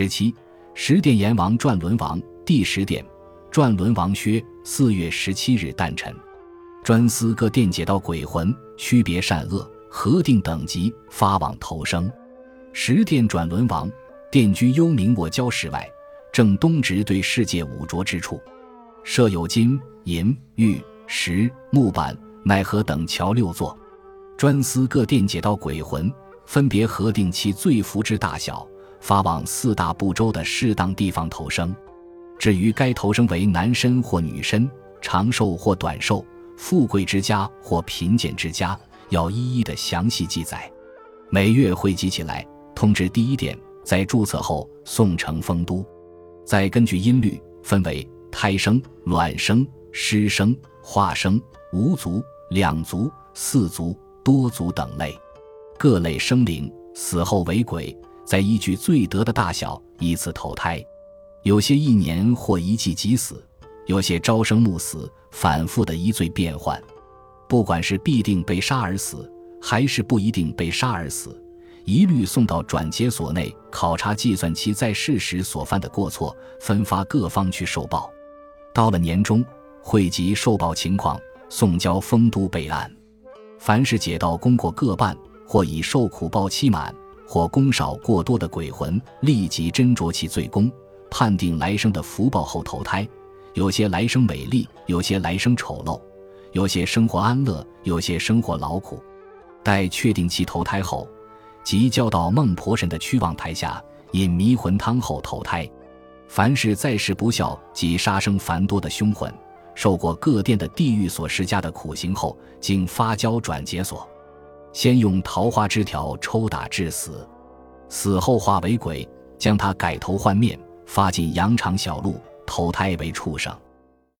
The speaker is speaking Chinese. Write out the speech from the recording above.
十七，十殿阎王转轮王第十殿，转轮王薛，四月十七日诞辰，专司各殿解道鬼魂，区别善恶，核定等级，发往投生。十殿转轮王，殿居幽冥卧礁室外，正东直对世界五浊之处，设有金银玉石木板奈何等桥六座，专司各殿解道鬼魂，分别核定其罪福之大小。发往四大部洲的适当地方投生，至于该投生为男身或女身、长寿或短寿、富贵之家或贫贱之家，要一一的详细记载。每月汇集起来，通知第一点，在注册后送呈丰都，再根据音律分为胎生、卵生、湿生、化生、无足、两足、四足、多足等类，各类生灵死后为鬼。再依据罪德的大小依次投胎，有些一年或一季即死，有些朝生暮死，反复的一罪变换。不管是必定被杀而死，还是不一定被杀而死，一律送到转接所内考察计算其在世时所犯的过错，分发各方去受报。到了年终，汇集受报情况，送交丰都备案。凡是解道功过各半，或已受苦报期满。或功少过多的鬼魂，立即斟酌其罪功，判定来生的福报后投胎。有些来生美丽，有些来生丑陋，有些生活安乐，有些生活劳苦。待确定其投胎后，即交到孟婆神的驱望台下饮迷魂汤后投胎。凡是在世不孝及杀生繁多的凶魂，受过各殿的地狱所施加的苦刑后，经发交转解所。先用桃花枝条抽打致死，死后化为鬼，将他改头换面，发进羊肠小路，投胎为畜生。